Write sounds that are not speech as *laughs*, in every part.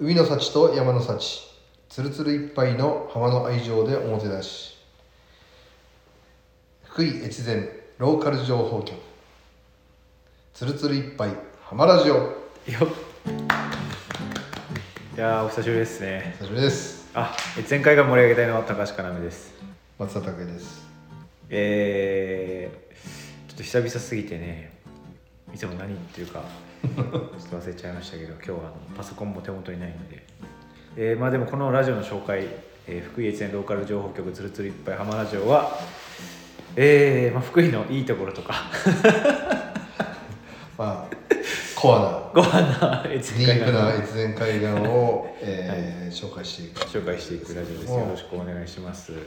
海の幸と山の幸。つるつるいっぱいの浜の愛情でおもてなし。福井越前ローカル情報局。つるつるいっぱい浜ラジオ。よっ。いやーお久しぶりですね。久しぶりです。あえ前回が盛り上げたいのは高橋かなめです。松田拓也です。えー、ちょっと久々すぎてねいつも何言ってるか *laughs* ちょっと忘れちゃいましたけど今日はあのパソコンも手元にないので。えー、まあでもこのラジオの紹介、えー福井越前ローカル情報局つるつるいっぱい浜ラジオはえーまあ、福井のいいところとか。*laughs* まあコアなご飯な越ディープ前海岸な越前海岸を、えー *laughs* 紹介していく。紹介していくラジオです。よろしくお願いします。はい。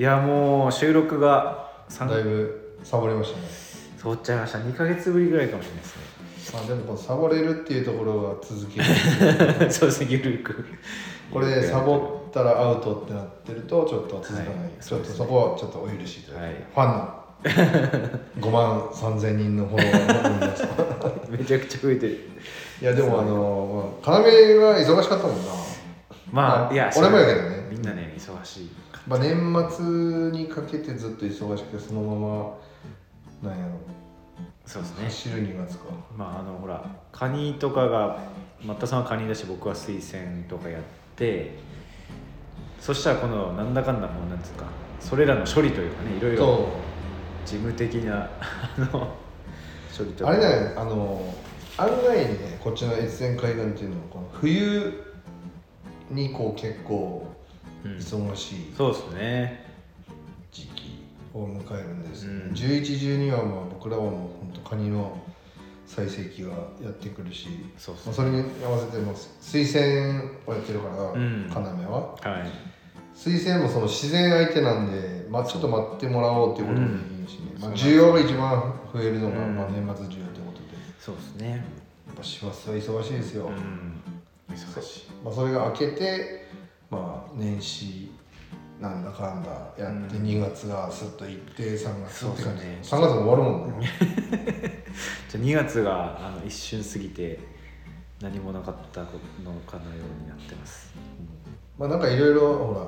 いやもう収録が3だいぶサボりましたね。通っちゃいました。2ヶ月ぶりぐらいかもしれないですまあでもこのサボれるっていうところは続ける。ね *laughs* そうですねゆるく。これサボったらアウトってなってるとちょっと続かない、はいちょっとそこはちょっとお許しいただいて、はい。ファンの5万3000人のフォロワーの皆さんめちゃくちゃ増えてる。いやでもあのまあ要は忙しかったもんな、まあ、まあいや俺もやけどねみんなね忙しいまあ、年末にかけてずっと忙しくてそのままなんやろそうですね。走る2月か。まああのほらカニとかが松田さんはカニだし僕は水仙とかやってそしたらこのなんだかんだもうなんつうかそれらの処理というかねいろいろそ事務的なあの処理とか。うあれだよねあの案外にねこっちの越前海岸っていうのはこの冬にこう結構うん。忙しい。そうですねを迎えるんです、うん。11、12はまあ僕らはもう本当カニの最盛期がやってくるし、そうっすまあ、それに合わせても水仙をやってるから、うん。要ははい水仙もその自然相手なんで、まあ、ちょっと待ってもらおうっていうこともいいしね、まあ、うん需要が一番増えるのが、うんまあ、年末需要ってことでそうですねやっぱ師走は忙しいですよ、うん忙しいまあ、それが明けて、まあ、年始なんだかんだやってうん。2月がスッといって3月って感じ、そうっ3月も終わるもんね。*laughs* じゃあ2月があの一瞬過ぎて何もなかったのかのようになってます、まあなんかいろいろほら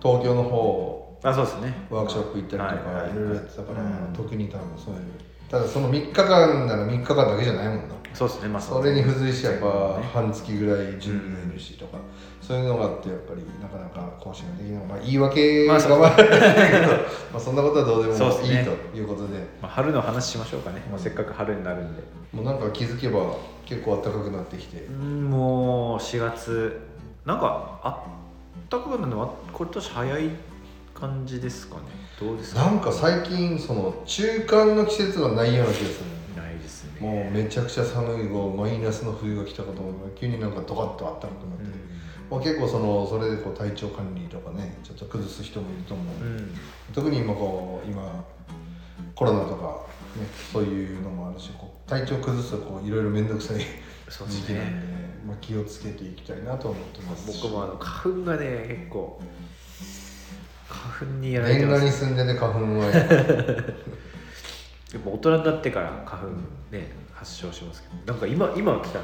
東京の方あそうですね。ワークショップ行ったりとかいろいろやってたから、うん。特に多分そういう。ただその3日間なら3日間だけじゃないもんなそうですねまあそれに付随してやっぱね半月ぐらい準備がいるしとか、そういうのがあってやっぱりなかなか更新ができない。まあ言い訳がまあそう。*laughs* まあそんなことはどうでもいいということで。まあ、春の話しましょうかね、もうせっかく春になるんで。もうなんか気づけば結構暖かくなってきて、うんもう4月。なんかあったかくなるのは今年早い感じですかね。どうですか？なんか最近その中間の季節がないような気がするもうめちゃくちゃ寒いこうマイナスの冬が来たかと思う急になんかドカッと暖かくなって、まあ、結構そのそれでこう体調管理とかねちょっと崩す人もいると思う、うん、うん。特に今こう今コロナとか、ね、そういうのもあるしこう体調崩すとこういろいろ面倒くさい時期なんで、ねまあ、気をつけていきたいなと思ってます。僕もあの花粉がね結構花粉にやられてます。住んでて花粉は *laughs* やっぱ大人になってから花粉ね発症しますけどなんか今今来た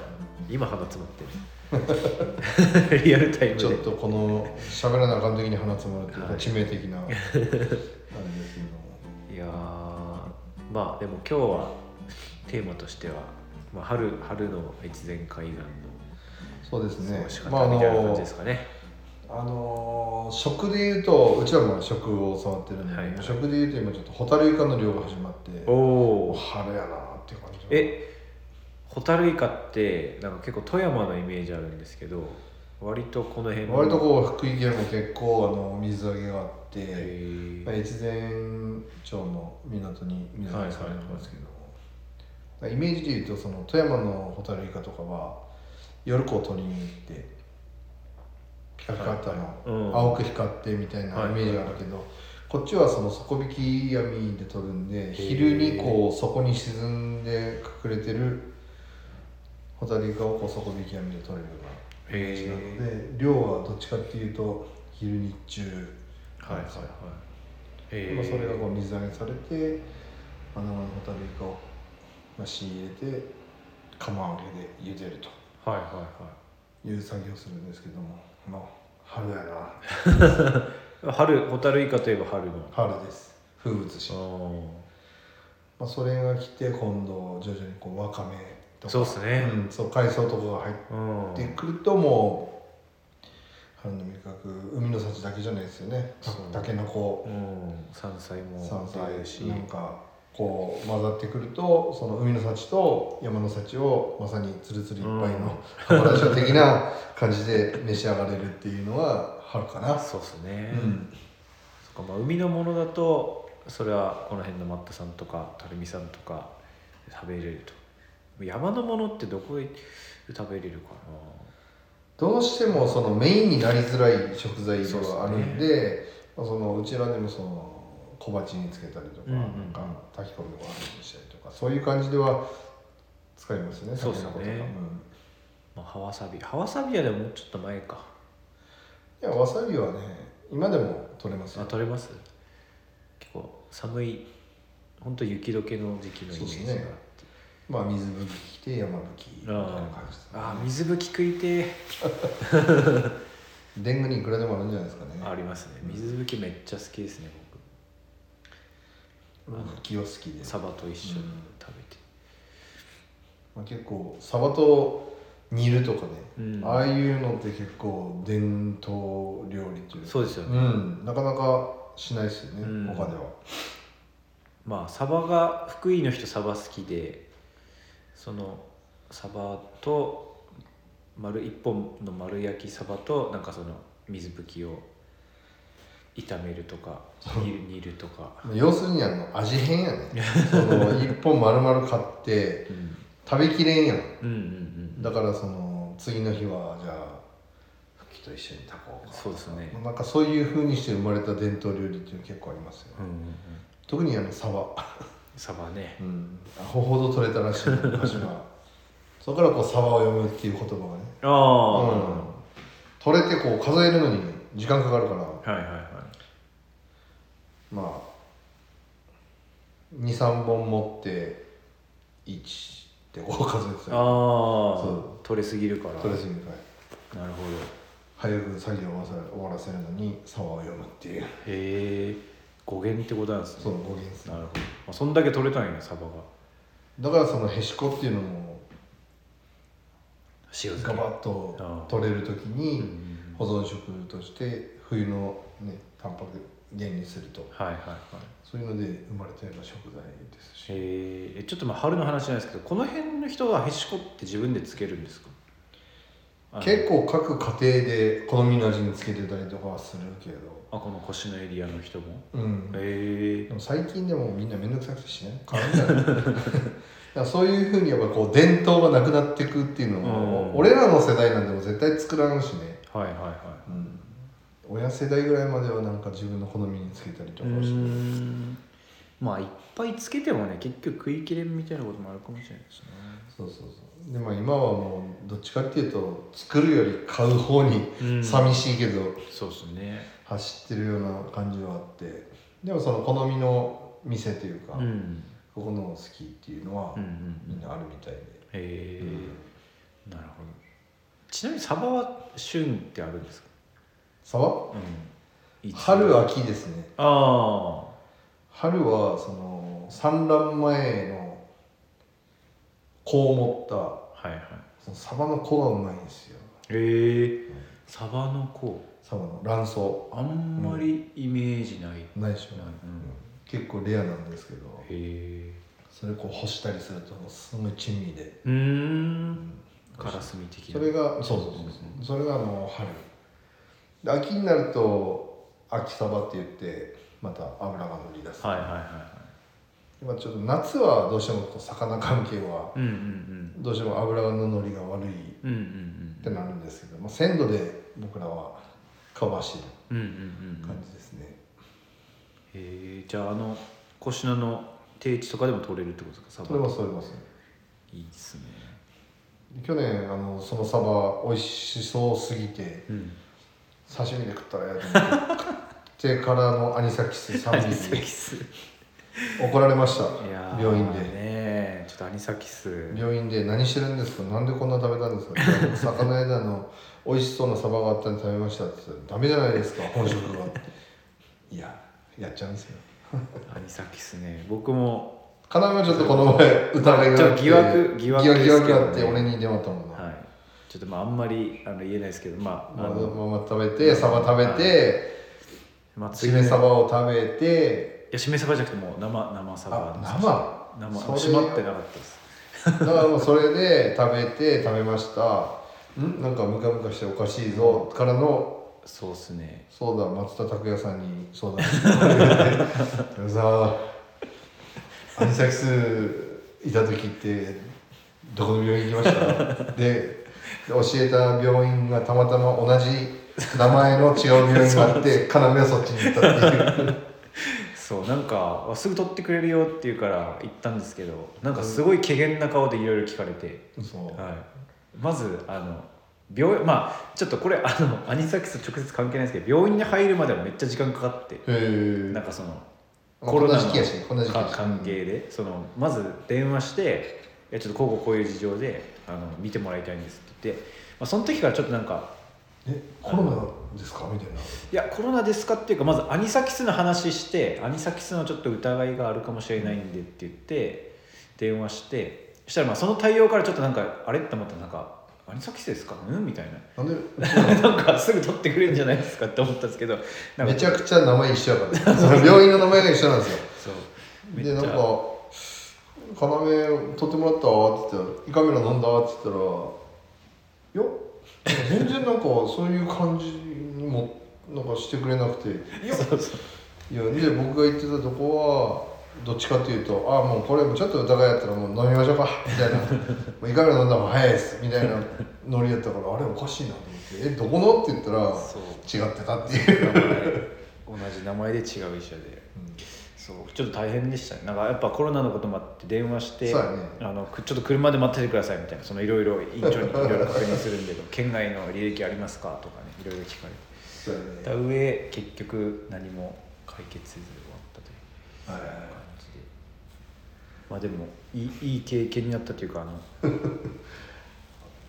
今鼻詰まってる。*laughs* リアルタイムで。ちょっとこの喋らなあかん時に鼻詰まるっていう致命的な *laughs* あれですけど。もいやーまあでも今日はテーマとしては、まあ、春春の越前海岸のそうですね。過ごしまああ方みたいな感じのですかね、あの食でいうとうちはまあ食を触ってるんで、はいはい。食でいうと今ちょっとホタルイカの漁が始まっておお春やなっていう感じえホタルイカってなんか結構富山のイメージあるんですけど割とこの辺割とこう福井県も結構あの水揚げがあって、へまあ、越前町の港に水揚げされてますけど、イメージでいうとその富山のホタルイカとかは夜こう取りに行ってピカピカってあの、うん。青く光ってみたいなイメージがあるけど、こっちはその底引き網で取るんで昼にこう底に沈んで隠れてるホタルイカをこう底引き網で取れるようなイメー。ジなので量はどっちかっていうと昼日中。はいはいはい。へまあ、それがこう水揚げされてあのホタルイカを、まあ、仕入れて釜揚げで茹でるとはいはいはいう作業をするんですけどもまあ春やな。*laughs* 春ホタルイカといえば春の。春です。風物詩、あまあ、それが来て今度徐々にこうわかめとか。そうっすね。うん、そう海藻とかが入ってくるともう春の味覚海の幸だけじゃないですよね。たそう。たけのこ。うん。山菜も山出るし。菜なんかこう混ざってくるとその海の幸と山の幸をまさにつるつるいっぱいの浜田省的な感じで召し上がれるっていうのは春かな。そうっすね、うん。そっかまあ海のものだとそれはこの辺のマットさんとか垂水さんとか食べれると。山のものってどこで食べれるかどうしてもそのメインになりづらい食材ではあるんでまあそのうちらでもその小鉢につけたりとか,、うんうん。なんか炊き込みご飯にしたりとかそういう感じでは使いますねそうっすよねまあ、ハワサビ。ハワサビはでももうちょっと前か。うん、いやわさびはね今でも取れますあよ取れます？結構寒い本当雪解けの時期のイメージがあって、まあ水吹き来て山吹きみたいな感じですね。あー水吹き食いてデングにいくらでもあるんじゃないですかね。ーありますね。水吹きめっちゃ好きですね僕。吹きは好きで、サバと一緒に食べて、まあ、結構サバと煮るとかね、うん。ああいうのって結構伝統料理というか。そうですよね、うん。なかなかしないですよね、うん。他では。まあサバが福井の人サバ好きでそのサバと丸一本の丸焼きサバとなんかその水拭きを炒めるとか煮るとか、要するにあの味変やね。*laughs* その一本丸々買ってうん、食べきれんやん。うんうんうんだからその次の日はじゃあ吹きと一緒に炊こうかそうですね。なんかそういうふうにして生まれた伝統料理っていうの結構ありますよ、うんうんうん。特にあのサバ。サバね。うん。アホほど取れたらしい昔は。*laughs* そこからこうサバを読むっていう言葉がね、ああ、うん、取れてこう数えるのに時間かかるから。はいはいはいまあ23本持って1ってこう数えてたらああそ取れすぎるから。取れすぎるから。なるほど。早く作業を終わらせるのにサバを読むっていう。へえ語源ってことなんですね。その語源ですね。なるほど、まあ、そんだけ取れたんやサバが。だからそのへしこっていうのも塩ガバッと取れる時にん。保存食として冬のねタンパク源にすると。はいはい。はいそういうので生まれたような食材ですし。へえちょっとまあ春の話じゃないですけどこの辺の人はへしこって自分でつけるんですか？結構各家庭で好みの味につけてたりとかはするけど。あこの腰のエリアの人も？うん。へえでも最近でもみんな面倒くさくてしない。変わん *laughs* そういうふうにやっぱこう伝統がなくなっていくっていうのも、うん。俺らの世代なんでも絶対作らんしね、はいはいはうん、親世代ぐらいまではなんか自分の好みにつけたりとかしてん。まあいっぱいつけてもね結局食い切れんみたいなこともあるかもしれないですね。そうそうそう。でまあ今はもうどっちかっていうと作るより買う方にうん。寂しいけどそうですね。走ってるような感じはあって。でもその好みの店というか、うん。ここの好きっていうのはみんなあるみたいで、へえ。なるほど。ちなみにサバは旬ってあるんですか？サバうん。春秋ですね。あ春はその産卵前の子を持ったあはいはい。そのサバの子がうまいんですよ。へえ。サバの子。サバの卵巣。あんまりイメージない、ないでしょ、うん。結構レアなんですけど。へえ。それこう干したりするともうすごい珍味で、うーうん。んカラスミ的な。それがそうそうそうそう。それがあの春で秋になると秋サバって言ってまた油が乗り出す、はいはいはいは今ちょっと夏はどうしても魚関係はどうしても油の乗りが悪いうんうんうんってなるんですけど、まあ、鮮度で僕らはカバーしてうんうんうんるうん。感じですね、へえじゃああのコシナの定置とかでも取れるってことですか？サそれバもそれます。いいっすね。去年あのそのサバ美味しそうすぎてうん刺身で食ったらやと思って食ってからのアニサキス3アニミリサキス。怒られました。いやー病院で。ねちょっとアニサキス。病院で何してるんですか？なんでこんな食べたんですか？いや魚屋であの美味しそうなサバがあったんで食べましたって言ったらダメじゃないですか本職が。いややっちゃうんですよ。*laughs* アニサキスね。僕も要はちょっとこの前疑いがあってちょっと疑惑疑惑ですけどね。疑惑あって俺に電話あったもんな、はいちょっとまああんまりあの言えないですけどまああまあ、の、まあ食べてサバ食べてまあ、しめサバを食べていやしめサバじゃなくてもう生生サバ生？生閉まってなかったです。だからもうそれで食べて食べました。ん？なんかムカムカしておかしいぞからのそうっすね。そうだ松田拓也さんに相談してさ *laughs* アニサキスいた時ってどこの病院行きました？で教えた病院がたまたま同じ名前の違う病院があって *laughs* 要はそっちに行ったっていう。*laughs* そうなんかすぐ取ってくれるよって言うから行ったんですけどなんかすごい怪げな顔でいろいろ聞かれて、はい、まずあの病院まあちょっとこれあのアニサキスと直接関係ないですけど病院に入るまではめっちゃ時間かかって。なんかそのココロナの関係で。そのまず電話して「いやちょっとこうこうこういう事情であの見てもらいたいんです」って言って、まあ、その時からちょっとなんかえコロナですか？みたいな。いやコロナですかっていうかまずアニサキスの話してアニサキスのちょっと疑いがあるかもしれないんでって言って電話してそしたらまあその対応からちょっとなんかあれ？って思ったらなんか「アニサキスですか？うん?」みたいな。んで？な *laughs* なんかすぐ取ってくれるんじゃないですかって思ったんですけどめちゃくちゃ名前一緒やから。病院の名前が一緒なんですよ。そう。でなんか「要取ってもらったわ」って言ったら「胃カメラ飲んだ?」って言ったら「いや全然なんかそういう感じにもなんかしてくれなくて「いやで僕が言ってたとこはどっちかっていうと「ああもうこれちょっと疑いやったらもう飲みましょうか」みたいな「胃カメラ飲んだ方が早いです」みたいなノリやったからあれおかしいなと思って「えどこの?」って言ったら違ってたっていう。名前同じ名前で違う医者でうんそうちょっと大変でしたね。なんかやっぱコロナのこともあって電話して、そうやね。あのくちょっと車で待っててくださいみたいなそのいろいろ院長にいろいろ確認するんで *laughs* 県外の履歴ありますかとかねいろいろ聞かれて。そうやね。た上結局何も解決せず終わったというはいはいはい。感じで。まあでもいいいい経験になったというかあの、*laughs*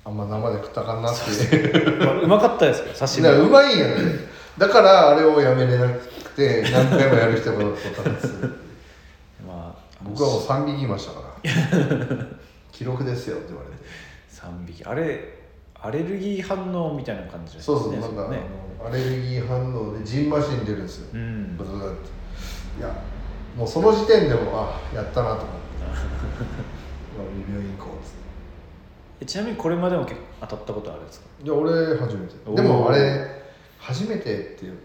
あんま生で食ったらあかんなってまあ、うまかったですけど刺身。だからうまいんやねだからあれをやめれなくて何回もやる人がおったんです。*laughs* まあ僕はもう3匹いましたから。*laughs* 記録ですよって言われて。3匹。あれアレルギー反応みたいな感じですそうそうなんか、ね。ねあのアレルギー反応でジンマシン出るんですよ、うん。ブツブツって。いやもうその時点でもあやったなと思って。*laughs* 病院行こうっつって。えちなみにこれまでも結構当たったことあるんですか？いや俺初めて。でもあれ初めてっていう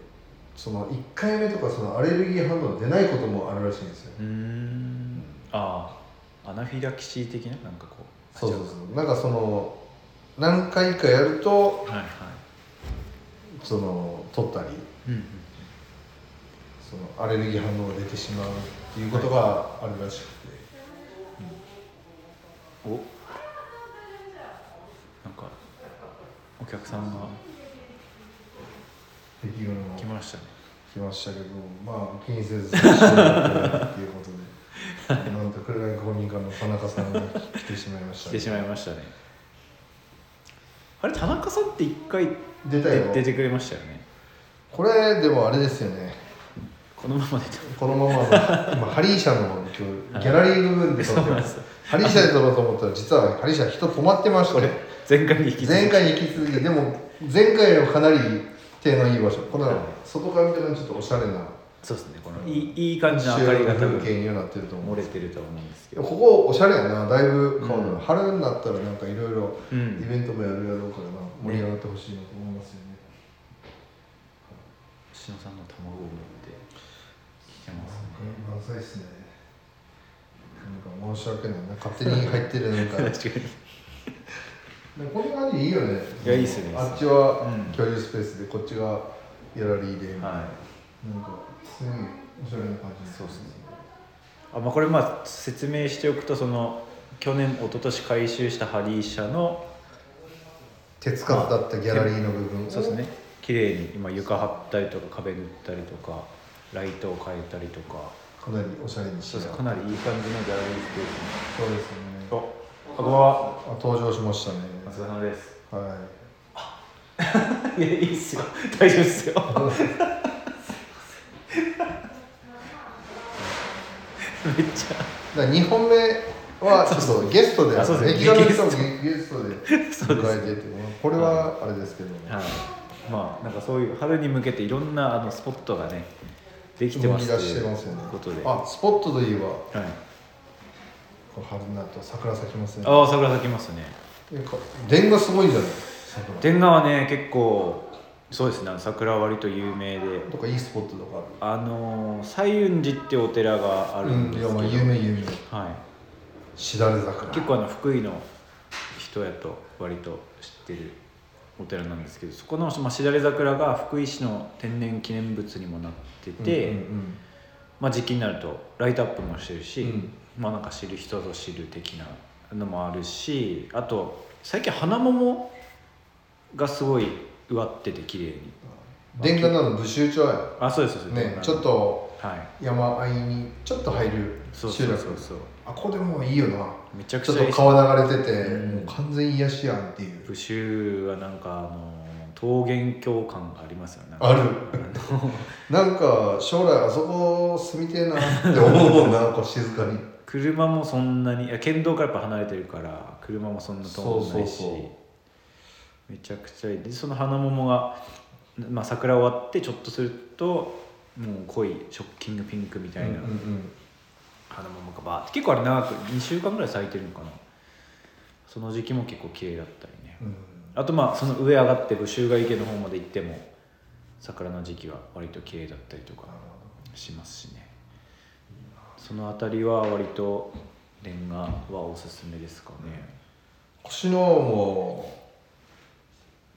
その1回目とかそのアレルギー反応出ないこともあるらしいんですよ。うーん。ああアナフィラキシー的ななんかこうそうそうそう。なんかその何回かやるとはいはいその取ったりうんうんそのアレルギー反応が出てしまうっていうことがあるらしくて、お。なんかお客さんが敵が来ましたね。来ましたけどまあ気にせずっていうことで *laughs* なんと紅公民館の田中さんが来てしまいました来てしまいましたね。あれ田中さんって一回出たよ。出てくれましたよね。これでもあれですよね。このままこのままの今ハリー社の今日ギャラリー部分で撮ってます。ハリー社で撮ろうと思ったら実はハリー社人止まってましこれて前回に引き続き。前回に引き続き。でも前回よりかなり手のいい場所。この外から見てるのちょっとおしゃれなそうですね。このいいいい感じの明かりが風景にはなってると思う漏れてると思うんですけど。ここおしゃれやな。だいぶ変わるな、うん。春になったらなんかいろいろうん。イベントもやるやろうからな盛り上がってほしいなと思いますよね。篠さんの卵を持って来てますね。満載っすね。なんか申し訳ないな。勝手に入ってるなんか *laughs* こんな感じいいよね。いやいいっすね。あっちはうん。共有スペースでこっちがギャラリーで、はなんかすごいおしゃれな感じそうっすね。あまあ、これまあ説明しておくとその去年一昨年改修したハリー社の手つかずだったギャラリーの部分。をそうですね。綺麗に今床張ったりとか壁塗ったりとかライトを変えたりとか。かなりおしゃれにして。かなりいい感じのギャラリースペースそうですね。にああこんばんは。あ登場しましたね。お疲れ様です。はい。*laughs* やいいっすよ。大丈夫っすよ。*laughs* めっちゃ。だから2本目はちょっとゲストであそうですね。ゲストで *laughs* 迎えててこれはあれですけど、はい。まあなんかそういう春に向けていろんなあのスポットがねできてます動き出してますよね。ということで。あスポットといえばはい。春になると桜咲きますね。ああ桜咲きますね電がすごいんじゃない？桜。天下はね結構そうですね桜は割と有名で。とかいいスポットとかああのー西雲寺ってお寺があるるんですけど、いやまあ有名有名。はい。しだれ桜。結構あの福井の人やと割と知ってるお寺なんですけどそこのまあしだれ桜が福井市の天然記念物にもなってて、うんうん。まあ、時期になるとライトアップもしてるし、うん。まあなんか知る人ぞ知る的なのもあるしあと最近花桃がすごい植わってて綺麗に。うん。電化なの武州町や。あそうですそうです。ねちょっとはい。山あいにちょっと入るそうそう集落そう。そうあここでもういいよな。めちゃくちょっとちゃいいです川流れてて、うん。もう完全癒しやんっていう。武州はなんかあの桃源郷感がありますよね。ある。*laughs* なんか将来あそこ住みてえなって思うもんな *laughs* こう静かに車もそんなにいや県道からやっぱ離れてるから車もそんな通んないしめちゃくちゃいい。でその花桃が、まあ、桜終わってちょっとするともう濃いショッキングピンクみたいな花桃がバーって結構あれ長く2週間ぐらい咲いてるのかな。その時期も結構綺麗だったりね。うん。あとまあその上上がって武州ヶ池の方まで行っても桜の時期は割と綺麗だったりとかしますしねその辺りは割とレンガはおすすめですかね。腰のも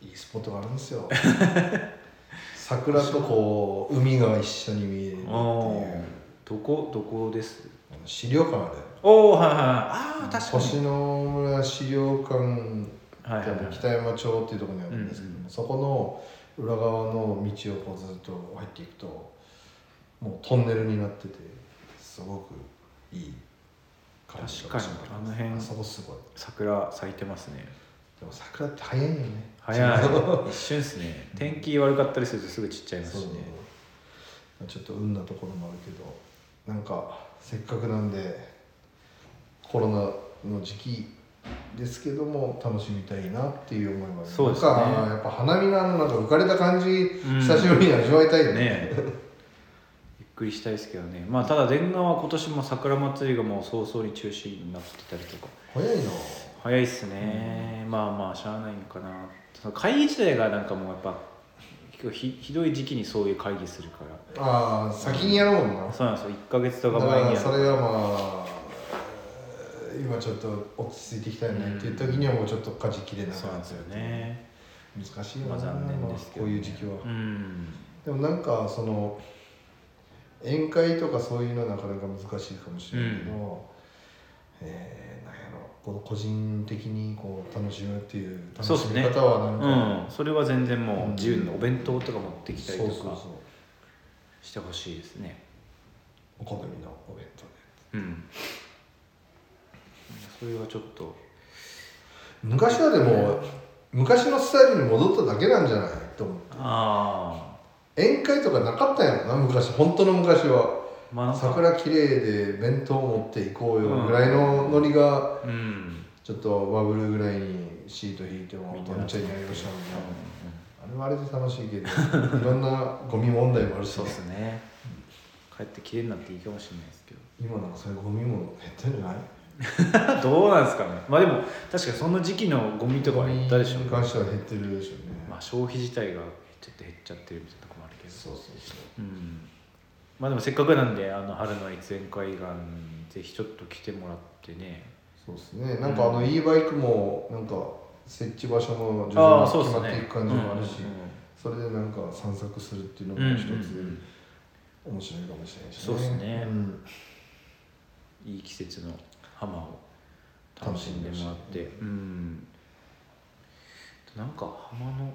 いいスポットがあるんですよ。*laughs* 桜とこう海が一緒に見えるっていう。どこどこです？資料館ある。おおはいはいはい。ああ確か星に野村資料館はい北山町っていうところにあるんですけども、うんうん。そこの裏側の道をこうずっと入っていくともうトンネルになっててすごくいい感じ確かにあの辺あそこすごい。桜咲いてますね。でも桜って早いよね。早い。一瞬ですね。天気悪かったりするとすぐ散っちゃいますしね。ちょっと運なところもあるけどなんかせっかくなんでコロナの時期ですけども楽しみたいなっていう思いはそうですね。やっぱ花見のあのなんか浮かれた感じ、ん。久しぶりに味わいたいよねくりしたいですけどね。まあただ電話は今年も桜祭りがもう早々に中止になってたりとか。早いな。早いっすね、まあまあしゃあないのかな。その会議自体がなんかもうやっぱひひどい時期にそういう会議するから。ああ先にやるもんな、そうなんですよ。1か月とだかか前にやる。らそれがまあえー今ちょっと落ち着いていきたいね。っていう時にはもうちょっと舵切れなくそうなんですよね。難しいよな、まあ残念ですけど、こういう時期は、うん。でもなんかその宴会とかそういうのはなかなか難しいかもしれないけど、えーなんやろこの個人的にこう楽しむっていう楽しみ方はなんかうん。それは全然もう自由にお弁当とか持ってきたりとかしてほしいですね。お好みのお弁当で。うん。それはちょっと。昔はでも昔のスタイルに戻っただけなんじゃないと思うあ宴会とかなかったんやろな昔。本当の昔は。あまあ桜綺麗で弁当持っていこうよぐらいのノリがうん。ちょっとバブルぐらいにシート引いてもみんな。どんちゃやりましたいなうあれはあれで楽しいけどいろんなゴミ問題もあるし、そうねで、すね。帰ってきれいになっていいかもしれないですけど。今なんかそういうゴミも減ってんじゃない？*laughs* どうなんですかね。まあでも確かにその時期のゴミとかは減ったでしょうね。に関しては減ってるでしょうね、まあ消費自体がちょっと減っちゃってるみたいなけど。そうそうそう。うん。まあでもせっかくなんであの春の越前海岸ぜひちょっと来てもらってね。そうですね。なんかあの e バイクもなんか設置場所も徐あ々に決まっていく感じもあるし、それでなんか散策するっていうのうんも一つ面白いかもしれないしそうですね。ん。いい季節の浜を楽しんでもらって。うん。なんか浜の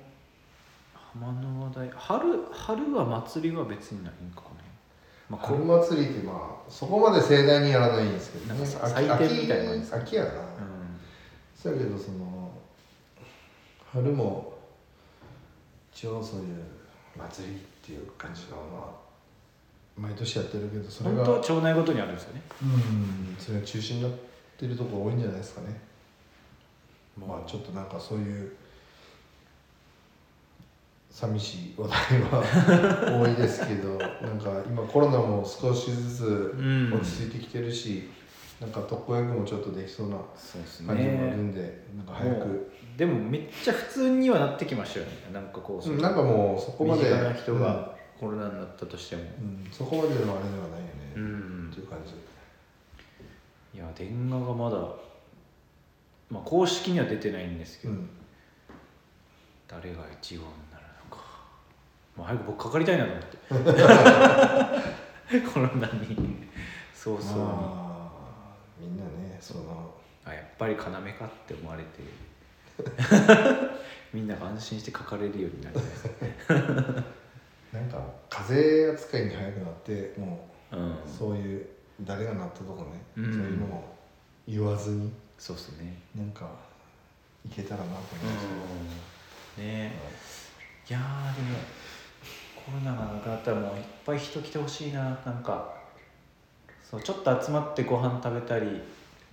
浜の話題。春春は祭りは別にないんかね。まあこ春祭りってまあそこまで盛大にやらないんですけどなんねかさ祭典みたいな感じですか秋秋やな、うそうやけどその春も一応そういう祭りっていう感じのまあ毎年やってるけどそん、れが本当は町内ごとにあるんですよね。うん。それが中止になってるところ多いんじゃないですかね。まあちょっとなんかそういう寂しい話題は多いですけど *laughs* なんか今コロナも少しずつうん。落ち着いてきてるし、なんか特効薬もちょっとできそうな感じもあるねんで、なんか早く、でもめっちゃ普通にはなってきましたよね。なんかこう、うんなんかもうそこまで身近な人がコロナになったとしても。うん、うんそこまでのあれではないよね、うん。っていう感じ。いや電話がまだまあ公式には出てないんですけど、うん。誰が一号になるのかもう早く僕かかりたいなと思って。*laughs* コロナに。早々に、まあみんなねその。あやっぱり要かって思われて。*laughs* みんなが安心してかかれるようになりました。*laughs* なんか風邪扱いに早くなってもうん。うそういう誰がなったとこね、うん。そういうのも言わずに。そうっすね。なんかいけたらなと思いますうん。ね。いやーでもコロナがなくなったらもういっぱい人来てほしいななんか。そうちょっと集まってご飯食べたり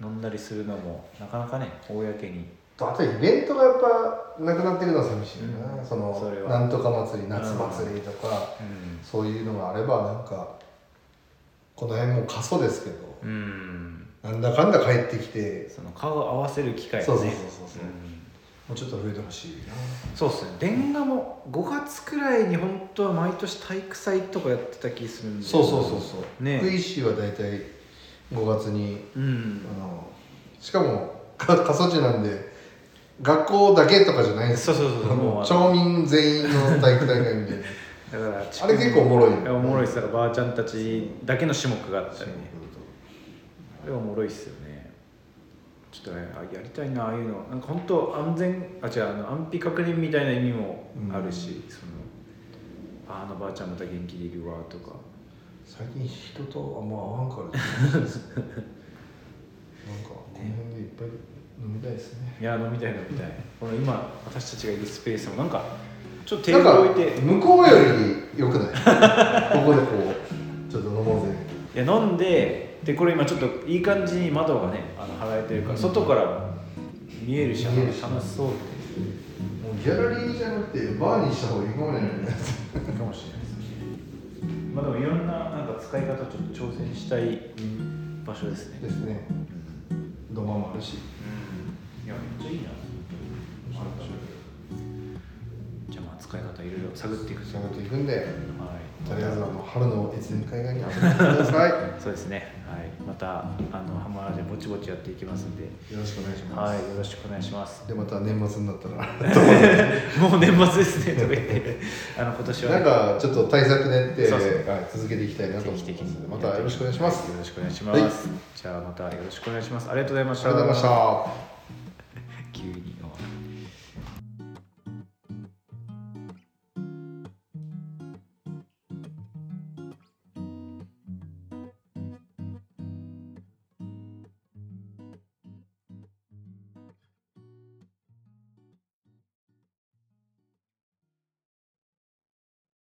飲んだりするのもなかなかね公に。あとイベントがやっぱなくなってくるのは寂しいよな、うん。そのそなんとか祭り夏祭りとか、うん。そういうのがあればなんかこの辺も過疎ですけど、うん。なんだかんだ帰ってきてその顔を合わせる機会がね。そうそうそうそう。うんもうちょっと増えてほしいな。そうっすね。電話も5月くらいに本当は毎年体育祭とかやってた気するんで。そうそうそうそう。ね。福井市は大体5月にうん。あのしかもか過疎地なんで学校だけとかじゃないんですよ。そうそうそうもう町民全員の体育大会みたいな。*laughs* だからあれ結構おもろいよ。いやおもろいっすだからばあちゃんたちだけの種目があったりね。あれはおもろいっすよねちょっとねあやりたいなああいうの。なんか本当安全あ違うあの安否確認みたいな意味もあるし、そのああのばあちゃんまた元気でいるわとか。最近人とあんま会わんから *laughs* なんかこの辺でいっぱい飲みたいですね。いや飲みたい飲みたい。この今私たちがいるスペースもなんかちょっとテーなんかブル置いて。向こうより良くない？ここでこうぜいや飲んででこれ今ちょっといい感じに窓がねあの剥がれてるから、うん。外から見えるし楽しそうもうギャラリーじゃなくてバーにした方がいいかもしれないねかもしれないですね。まあでもいろんななんか使い方ちょっと挑戦したい場所ですねですね土間もあるし。うん。いやめっちゃいいな。じゃあまあ使い方いろいろ探っていくと。探っていくんで。はいとりあえずあの春の越前海岸に遊びに来てくださいよそうですね。はい。またあのハマラジぼちぼちやっていきますんで。ろしくお願いします、はい。よろしくお願いします。でまた年末になったら。*laughs* もう年末ですねとか言って。*laughs* あの今年は、なんかちょっと対策練ってそうそう。はい続けていきたいなと定思います期的にまたよろしくお願いします。よろしくお願いします、はい。じゃあまたよろしくお願いします。ありがとうございました。ありがとうございました *laughs*